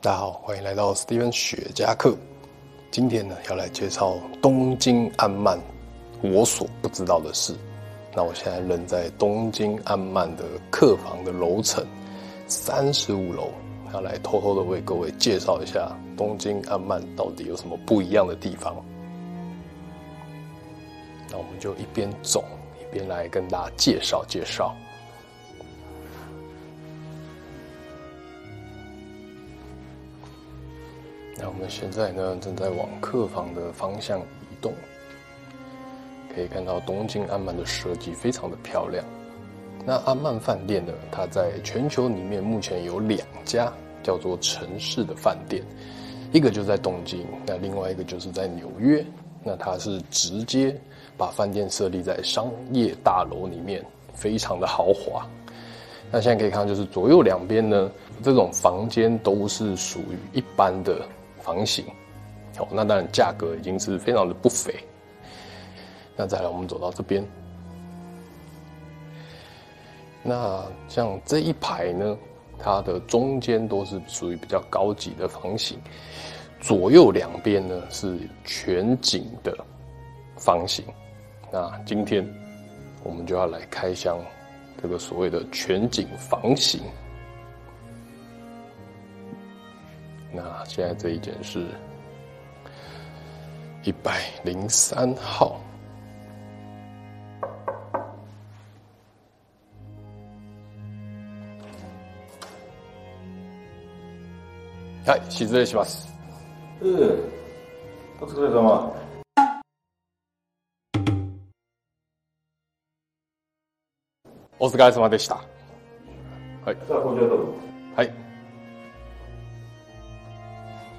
大家好，欢迎来到 Steven 雪茄客。今天呢，要来介绍东京安縵我所不知道的事。那我现在人在东京安縵的客房的楼层三十五楼，要来偷偷的为各位介绍一下东京安縵到底有什么不一样的地方。那我们就一边走一边来跟大家介绍介绍。那我们现在呢，正在往客房的方向移动，可以看到东京安曼的设计非常的漂亮。那安曼饭店呢，它在全球里面目前有两家叫做城市的饭店，一个就在东京，那另外一个就是在纽约。那它是直接把饭店设立在商业大楼里面，非常的豪华。那现在可以看到，就是左右两边呢，这种房间都是属于一般的。房型，好，那当然价格已经是非常的不菲。那再来，我们走到这边，那像这一排呢，它的中间都是属于比较高级的房型，左右两边呢是全景的房型。那今天我们就要来开箱这个所谓的全景房型。那现在这一间是一百零三号。はい、失礼します。嗯，お疲れ様。お疲れ様でした。はい。さあ、こちらどうぞ。はい。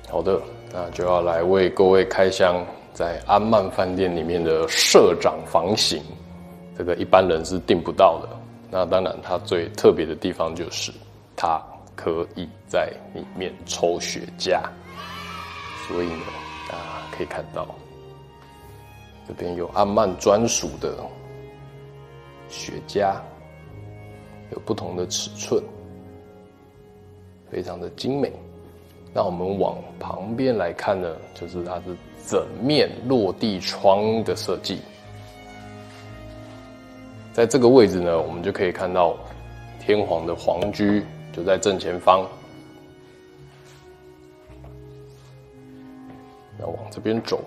好的，那就要来为各位开箱在安曼饭店里面的社长房型，这个一般人是订不到的。那当然，它最特别的地方就是它可以在里面抽雪茄，所以呢，大家可以看到这边有安曼专属的雪茄，有不同的尺寸，非常的精美。那我们往旁边来看呢，就是它是整面落地窗的设计。在这个位置呢，我们就可以看到天皇的皇居就在正前方。要往这边走，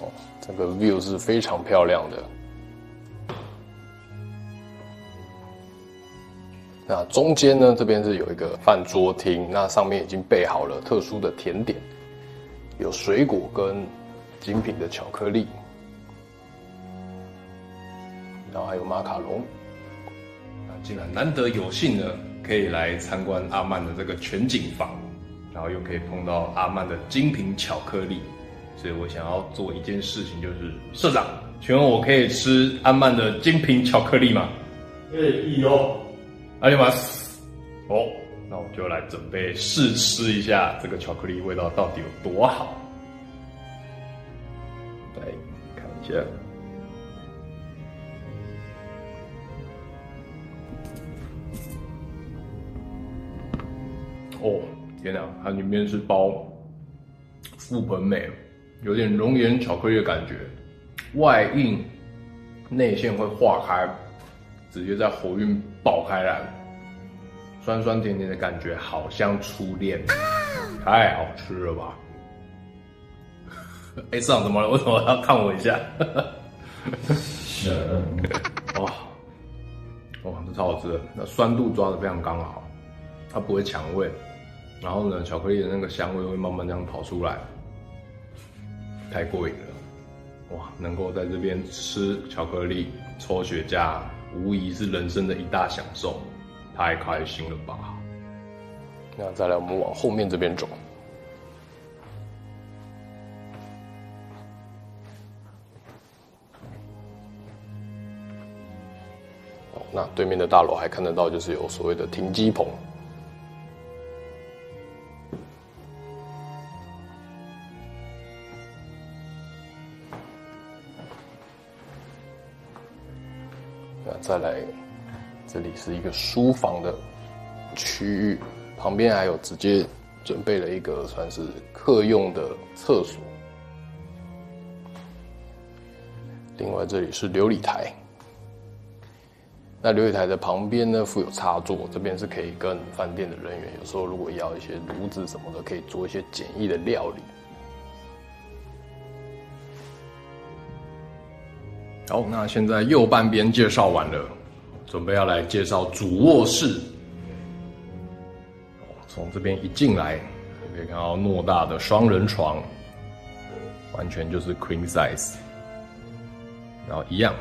哦，这个 view 是非常漂亮的。那中间呢，这边是有一个饭桌厅，那上面已经备好了特殊的甜点，有水果跟精品的巧克力，然后还有马卡龙。那既然难得有幸呢，可以来参观阿曼的这个全景房，然后又可以碰到阿曼的精品巧克力，所以我想要做一件事情，就是社长，请问我可以吃阿曼的精品巧克力吗？可以有。阿里马斯，哦，那我就来准备试吃一下这个巧克力味道到底有多好。来看一下，哦，天哪，它里面是包覆盆莓，有点熔岩巧克力的感觉，外硬内馅会化开。直接在喉韵爆开来，酸酸甜甜的感觉，好像初恋，太好吃了吧！哎、欸，市长怎么了？为什么要看我一下？哇，哇，这超好吃的，那酸度抓得非常刚好，它不会抢味，然后呢，巧克力的那个香味会慢慢这样跑出来，太过瘾了！哇，能够在这边吃巧克力、抽雪茄。无疑是人生的一大享受，太开心了吧！那再来，我们往后面这边走。那对面的大楼还看得到，就是有所谓的停机棚。那再来，这里是一个书房的区域，旁边还有直接准备了一个算是客用的厕所。另外这里是琉璃台，那琉璃台的旁边呢，附有插座，这边是可以跟饭店的人员有时候如果要一些炉子什么的，可以做一些简易的料理。好，那现在右半边介绍完了，准备要来介绍主卧室。从这边一进来，可以看到偌大的双人床，完全就是 queen size。然后一样，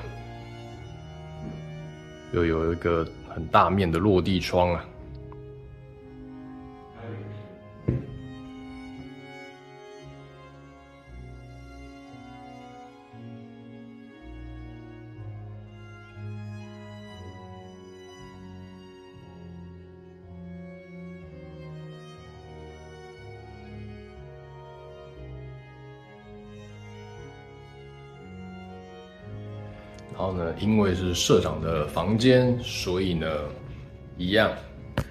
又有一个很大面的落地窗啊。然后呢，因为是社长的房间，所以呢，一样，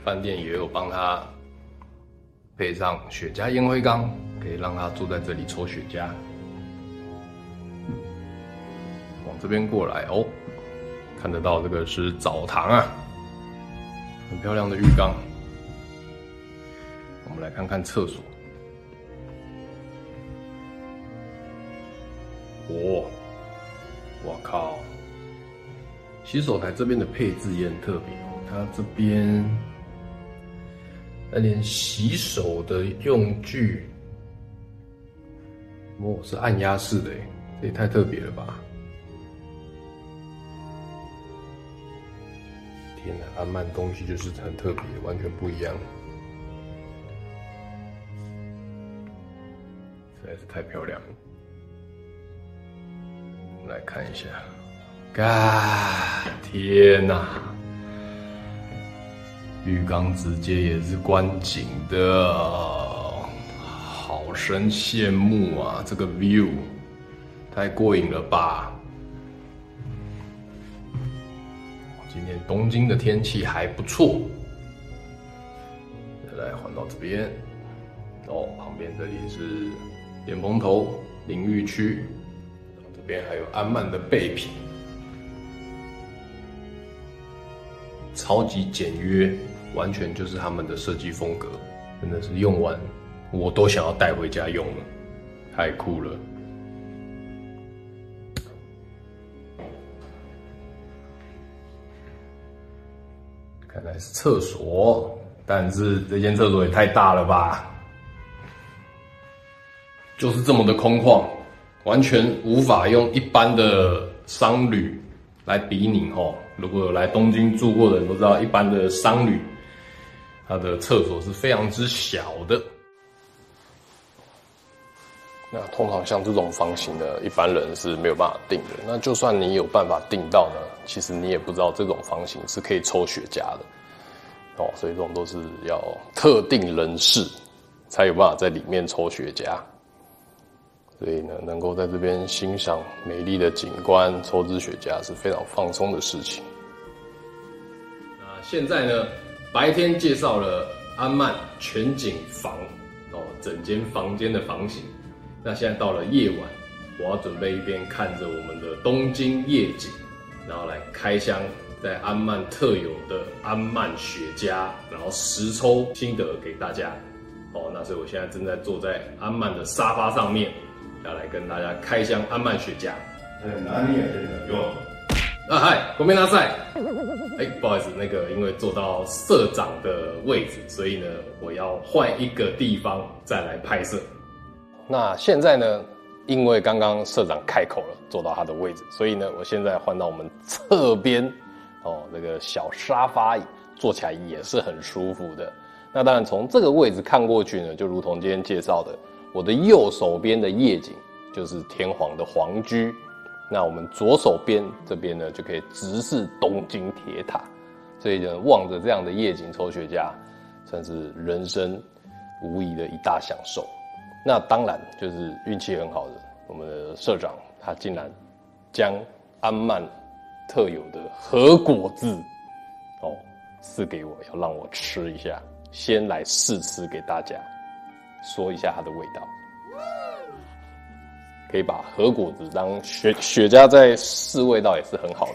饭店也有帮他配上雪茄烟灰缸，可以让他坐在这里抽雪茄。往这边过来哦，看得到这个是澡堂啊，很漂亮的浴缸。我们来看看厕所。哦，我靠！洗手台这边的配置也很特别哦，它这边那连洗手的用具，哦，是按压式的，这也太特别了吧！天哪，安曼东西就是很特别，完全不一样，实在是太漂亮了。我们来看一下。啊！天哪！浴缸直接也是观景的，好生羡慕啊！这个 view 太过瘾了吧！今天东京的天气还不错。再来换到这边，哦，旁边这里是莲蓬头淋浴区，然后这边还有安曼的备品。超级简约，完全就是他们的设计风格，真的是用完我都想要带回家用了，太酷了。看来是厕所，但是这间厕所也太大了吧，就是这么的空旷，完全无法用一般的商旅来比拟哦。如果有来东京住过的人都知道，一般的商旅，它的厕所是非常之小的。那通常像这种房型的，一般人是没有办法订的。那就算你有办法订到呢，其实你也不知道这种房型是可以抽雪茄的哦。所以这种都是要特定人士才有办法在里面抽雪茄。所以呢，能够在这边欣赏美丽的景观，抽支雪茄是非常放松的事情。那现在呢，白天介绍了安曼全景房哦，整间房间的房型。那现在到了夜晚，我要准备一边看着我们的东京夜景，然后来开箱在安曼特有的安曼雪茄，然后实抽心得给大家。哦，那所以我现在正在坐在安曼的沙发上面。要来跟大家开箱安曼雪茄。哪里有？啊嗨，国民大赛。哎，不好意思，那个因为坐到社长的位置，所以呢，我要换一个地方再来拍摄。那现在呢，因为刚刚社长开口了，坐到他的位置，所以呢，我现在换到我们侧边哦，那个小沙发椅，坐起来也是很舒服的。那当然，从这个位置看过去呢，就如同今天介绍的。我的右手边的夜景就是天皇的皇居，那我们左手边这边呢，就可以直视东京铁塔，所以呢，望着这样的夜景抽雪茄，算是人生无疑的一大享受。那当然就是运气很好的，我们的社长他竟然将安曼特有的和果子哦赐给我，要让我吃一下，先来试吃给大家，说一下它的味道。可以把核果子当雪雪茄在试味道也是很好的。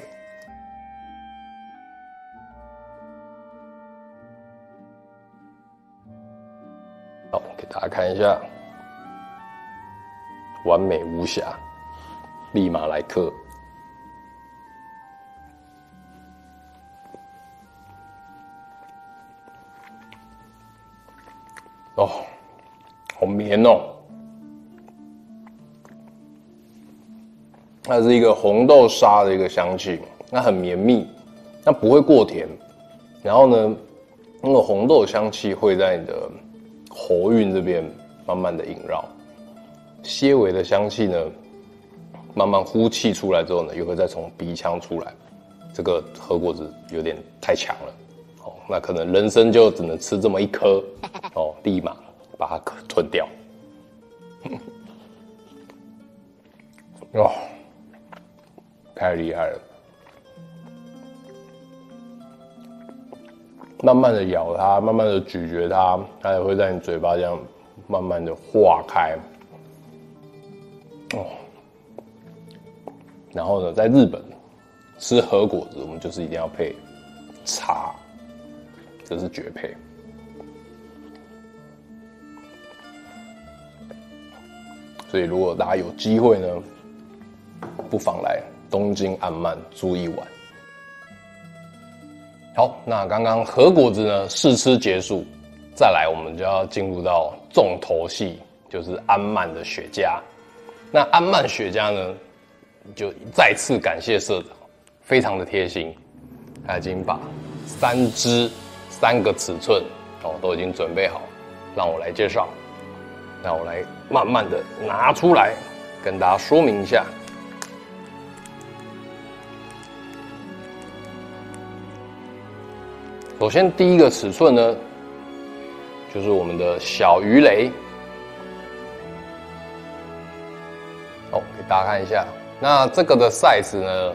好，给大家看一下，完美无瑕，立马来客。哦，好绵哦。它是一个红豆沙的一个香气，那很绵密，那不会过甜。然后呢，那个红豆香气会在你的喉韵这边慢慢的萦绕，些微的香气呢，慢慢呼气出来之后呢，又会再从鼻腔出来。这个和果子有点太强了，哦，那可能人生就只能吃这么一颗，哦，立马把它吞掉。哦。太厉害了！慢慢的咬它，慢慢的咀嚼它，它也会在你嘴巴这样慢慢的化开。哦，然后呢，在日本吃和果子，我们就是一定要配茶，这是绝配。所以，如果大家有机会呢，不妨来。东京安曼住一晚。好，那刚刚和果子呢试吃结束，再来我们就要进入到重头戏，就是安曼的雪茄。那安曼雪茄呢，就再次感谢社长，非常的贴心，他已经把三支三个尺寸哦都已经准备好，让我来介绍。那我来慢慢的拿出来跟大家说明一下。首先，第一个尺寸呢，就是我们的小鱼雷。好，给大家看一下。那这个的 size 呢，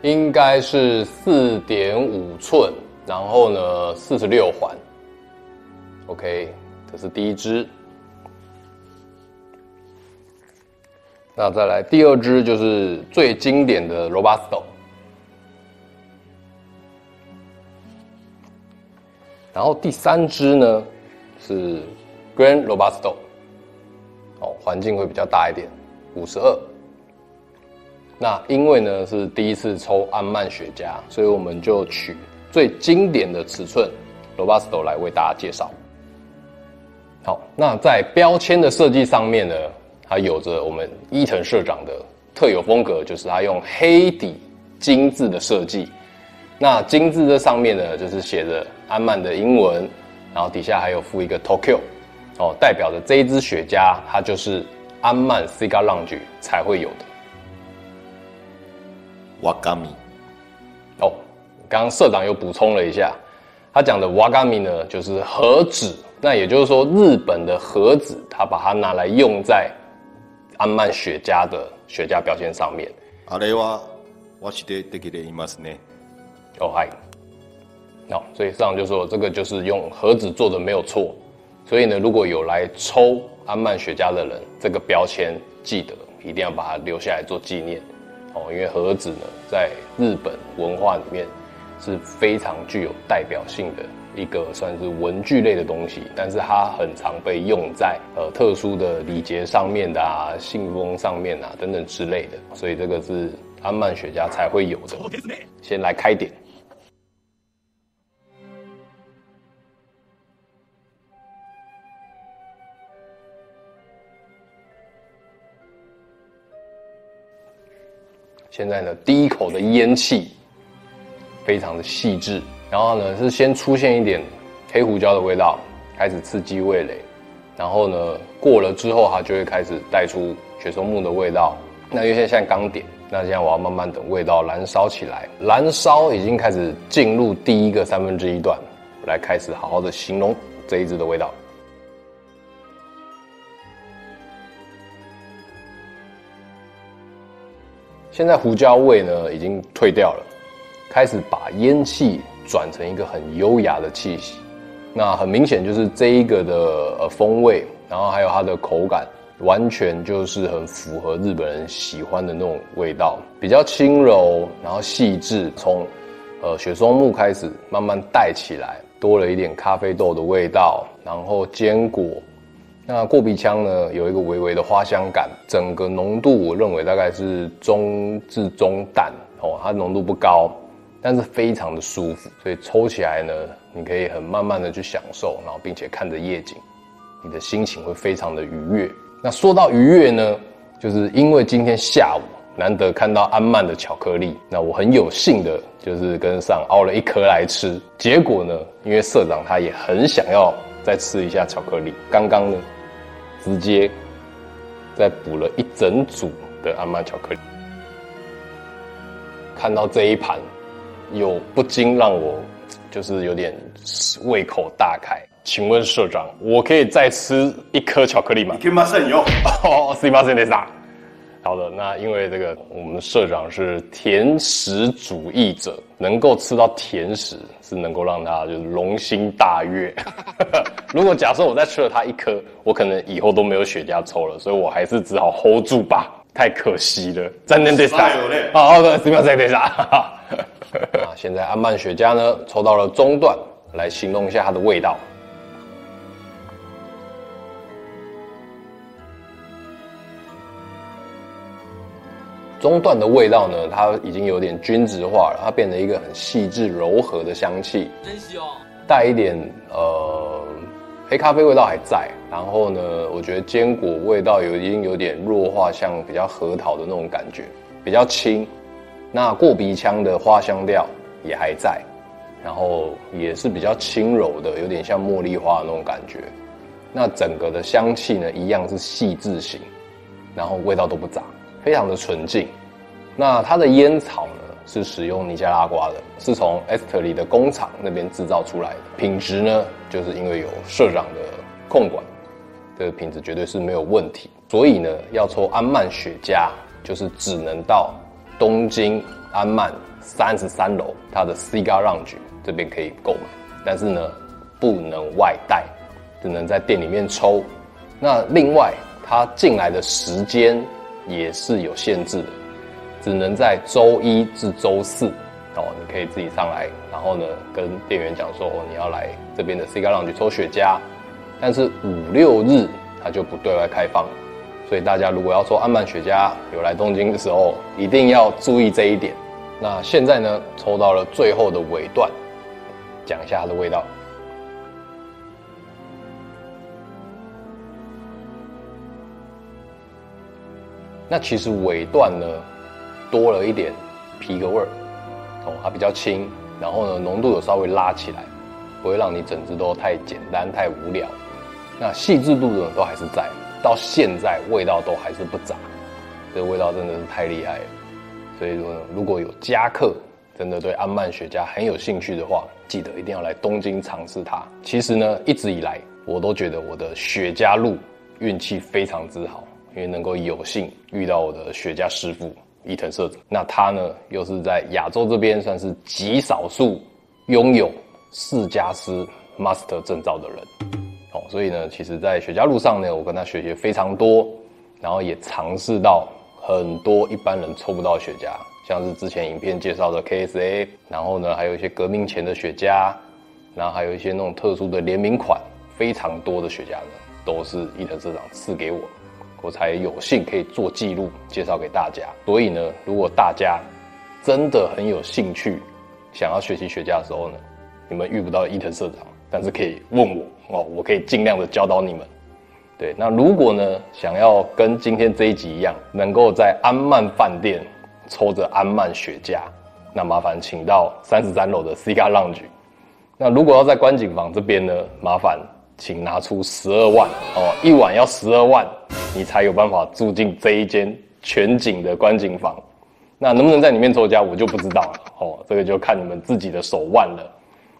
应该是四点五寸，然后呢，四十六环。OK，这是第一只。那再来第二支，就是最经典的 Robusto。然后第三支呢是 Grand Robusto，哦，环境会比较大一点，五十二。那因为呢是第一次抽安曼雪茄，所以我们就取最经典的尺寸 Robusto 来为大家介绍。好，那在标签的设计上面呢，它有着我们伊藤社长的特有风格，就是它用黑底金字的设计。那金字这上面呢，就是写着安曼的英文，然后底下还有附一个 Tokyo，哦，代表着这一支雪茄它就是安曼 Cigar Lounge 才会有的。瓦嘎米，哦，刚刚社长又补充了一下，他讲的瓦嘎米呢，就是盒子，那也就是说日本的盒子，他把它拿来用在安縵雪茄的雪茄标签上面。あれは和纸でできていますね。哦嗨，好，所以上就说这个就是用和纸做的没有错，所以呢，如果有来抽安縵雪茄的人，这个标签记得一定要把它留下来做纪念哦，因为和纸呢，在日本文化里面是非常具有代表性的 一个算是文具类的东西，但是它很常被用在呃特殊的礼节上面的啊、信封上面啊等等之类的，所以这个是安曼雪茄才会有的。先来开点。现在呢，第一口的烟气非常的细致，然后呢是先出现一点黑胡椒的味道，开始刺激味蕾，然后呢过了之后，它就会开始带出雪松木的味道。那有些像刚点，那现在我要慢慢等味道燃烧起来，燃烧已经开始进入第一个三分之一段，来开始好好的形容这一支的味道。现在胡椒味呢已经退掉了，开始把烟气转成一个很优雅的气息。那很明显就是这一个的呃风味，然后还有它的口感，完全就是很符合日本人喜欢的那种味道，比较轻柔，然后细致，从呃雪松木开始慢慢带起来，多了一点咖啡豆的味道，然后坚果。那过鼻腔呢，有一个微微的花香感，整个浓度我认为大概是中至中淡哦，它浓度不高。但是非常的舒服，所以抽起来呢，你可以很慢慢的去享受，然后并且看着夜景，你的心情会非常的愉悦。那说到愉悦呢，就是因为今天下午难得看到安曼的巧克力，那我很有幸的就是跟上凹了一颗来吃。结果呢，因为社长他也很想要再吃一下巧克力，刚刚呢，直接再补了一整组的安曼巧克力，看到这一盘。有不禁让我就是有点胃口大开。请问社长，我可以再吃一颗巧克力吗？可以马上有。哦，すみませんでした。好的，那因为这个我们社长是甜食主义者，能够吃到甜食是能够让他就是龙心大悦。如果假设我再吃了他一颗，我可能以后都没有雪茄抽了，所以我还是只好 hold 住吧。太可惜了，真的得杀。好好的，すみませ んでした。啊，现在安曼雪茄呢，抽到了中段，来形容一下它的味道。中段的味道呢，它已经有点均质化了，它变成一个很细致柔和的香气，真香，带一点呃黑咖啡味道还在，然后呢，我觉得坚果味道有已经有点弱化，像比较核桃的那种感觉，比较轻。那过鼻腔的花香调 也还在，然后也是比较轻柔的，有点像茉莉花那种感觉。那整个的香气呢，一样是细致型，然后味道都不杂，非常的纯净。那它的烟草呢，是使用尼加拉瓜的，是从 Esteli 的工厂那边制造出来的。品质呢，就是因为有社长的控管，这个品质绝对是没有问题。所以呢，要抽安曼雪茄，就是只能到。东京安曼三十三楼，它的 Cigar Lounge 这边可以购买，但是呢，不能外带，只能在店里面抽。那另外，它进来的时间也是有限制的，只能在周一至周四哦，你可以自己上来，然后呢，跟店员讲说，哦，你要来这边的 Cigar Lounge 抽雪茄，但是五六日它就不对外开放。所以大家如果要抽安曼雪茄，有来东京的时候，一定要注意这一点。那现在呢，抽到了最后的尾段，讲一下它的味道。那其实尾段呢，多了一点皮革味儿，哦，它比较轻，然后呢，浓度有稍微拉起来，不会让你整支都太简单、太无聊。那细致度呢，都还是在。到现在味道都还是不杂，这个味道真的是太厉害了。所以说，如果有家客真的对安曼雪茄很有兴趣的话，记得一定要来东京尝试它。其实呢，一直以来我都觉得我的雪茄路运气非常之好，因为能够有幸遇到我的雪茄师傅伊藤社长。那他呢，又是在亚洲这边算是极少数拥有试驾师 Master 证照的人。哦，所以呢，其实，在雪茄路上呢，我跟他学习非常多，然后也尝试到很多一般人抽不到雪茄，像是之前影片介绍的 KSA，然后呢，还有一些革命前的雪茄，然后还有一些那种特殊的联名款，非常多的雪茄呢，都是伊藤社长赐给我，我才有幸可以做记录介绍给大家。所以呢，如果大家真的很有兴趣，想要学习雪茄的时候呢，你们遇不到伊藤社长，但是可以问我。哦，我可以尽量的教导你们。对，那如果呢，想要跟今天这一集一样，能够在安曼饭店抽着安曼雪茄，那麻烦请到三十三楼的 Cigar Lounge。那如果要在观景房这边呢，麻烦请拿出十二万哦，一晚要十二万，你才有办法住进这一间全景的观景房。那能不能在里面抽茄，我就不知道了哦，这个就看你们自己的手腕了。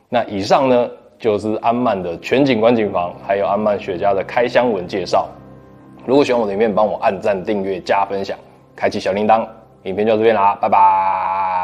那以上呢，就是安曼的全景观景房，还有安曼雪茄的开箱文介绍。如果喜欢我的影片，帮我按赞、订阅、加分享，开启小铃铛。影片就到这边啦，拜拜。